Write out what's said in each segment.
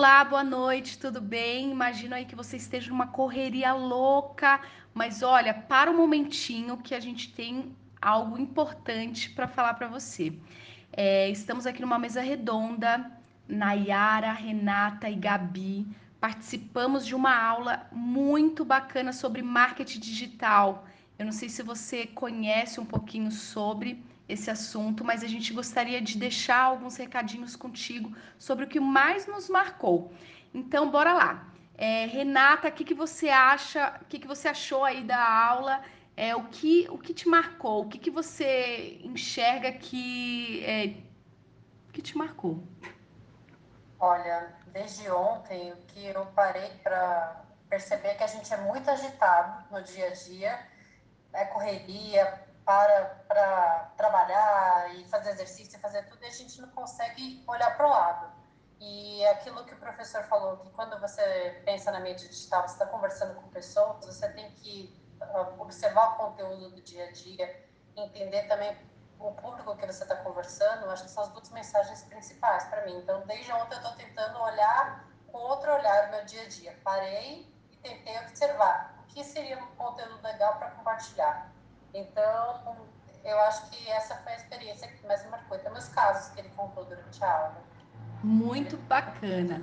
Olá, boa noite, tudo bem? Imagino aí que você esteja numa correria louca, mas olha, para um momentinho que a gente tem algo importante para falar para você. É, estamos aqui numa mesa redonda, Nayara, Renata e Gabi. Participamos de uma aula muito bacana sobre marketing digital. Eu não sei se você conhece um pouquinho sobre esse assunto, mas a gente gostaria de deixar alguns recadinhos contigo sobre o que mais nos marcou. Então, bora lá. É, Renata, o que, que você acha? O que, que você achou aí da aula? É, o, que, o que te marcou? O que, que você enxerga que, é, que te marcou? Olha, desde ontem, o que eu parei para perceber que a gente é muito agitado no dia a dia, é correria, para para trabalhar e fazer exercício, fazer tudo, e a gente não consegue olhar para o lado. E aquilo que o professor falou, que quando você pensa na mídia digital, você está conversando com pessoas, você tem que ah, observar o conteúdo do dia a dia, entender também o público que você está conversando, acho que são as duas mensagens principais para mim. Então, desde ontem eu estou tentando olhar com outro olhar o meu dia a dia. Parei e tentei observar o que seria um conteúdo legal para compartilhar. Então, eu acho que essa foi a experiência que mais me marcou. Tem meus casos que ele contou durante a aula. Muito bacana.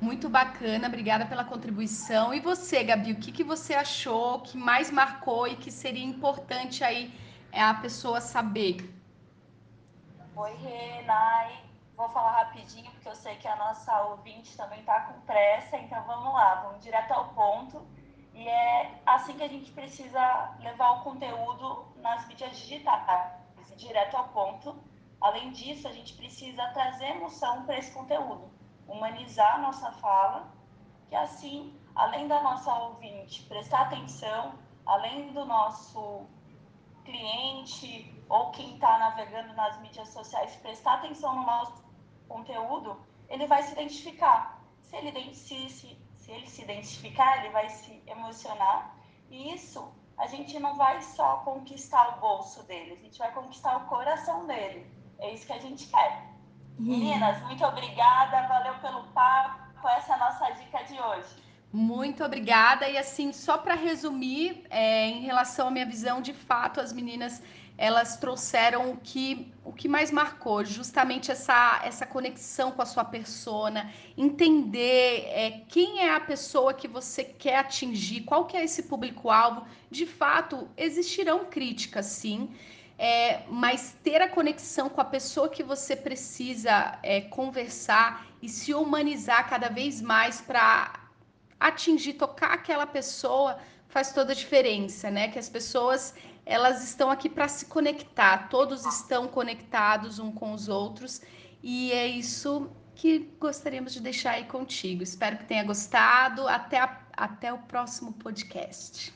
Muito bacana, obrigada pela contribuição. E você, Gabi, o que, que você achou que mais marcou e que seria importante aí é a pessoa saber? Oi, Renai. Vou falar rapidinho, porque eu sei que a nossa ouvinte também está com pressa, então vamos lá, vamos direto ao ponto. E é assim que a gente precisa levar o conteúdo nas mídias digitais, direto ao ponto. Além disso, a gente precisa trazer emoção para esse conteúdo, humanizar a nossa fala, que assim, além da nossa ouvinte prestar atenção, além do nosso cliente ou quem está navegando nas mídias sociais prestar atenção no nosso conteúdo, ele vai se identificar. Se ele se, se, se ele se identificar, ele vai se emocionar. E isso a gente não vai só conquistar o bolso dele, a gente vai conquistar o coração dele. É isso que a gente quer. Uhum. Meninas, muito obrigada, valeu pelo papo. Muito obrigada. E assim, só para resumir, é, em relação à minha visão, de fato, as meninas elas trouxeram o que, o que mais marcou, justamente essa, essa conexão com a sua persona, entender é, quem é a pessoa que você quer atingir, qual que é esse público-alvo. De fato, existirão críticas, sim, é, mas ter a conexão com a pessoa que você precisa é, conversar e se humanizar cada vez mais para atingir, tocar aquela pessoa faz toda a diferença, né? Que as pessoas elas estão aqui para se conectar, todos estão conectados um com os outros e é isso que gostaríamos de deixar aí contigo. Espero que tenha gostado. Até, a, até o próximo podcast.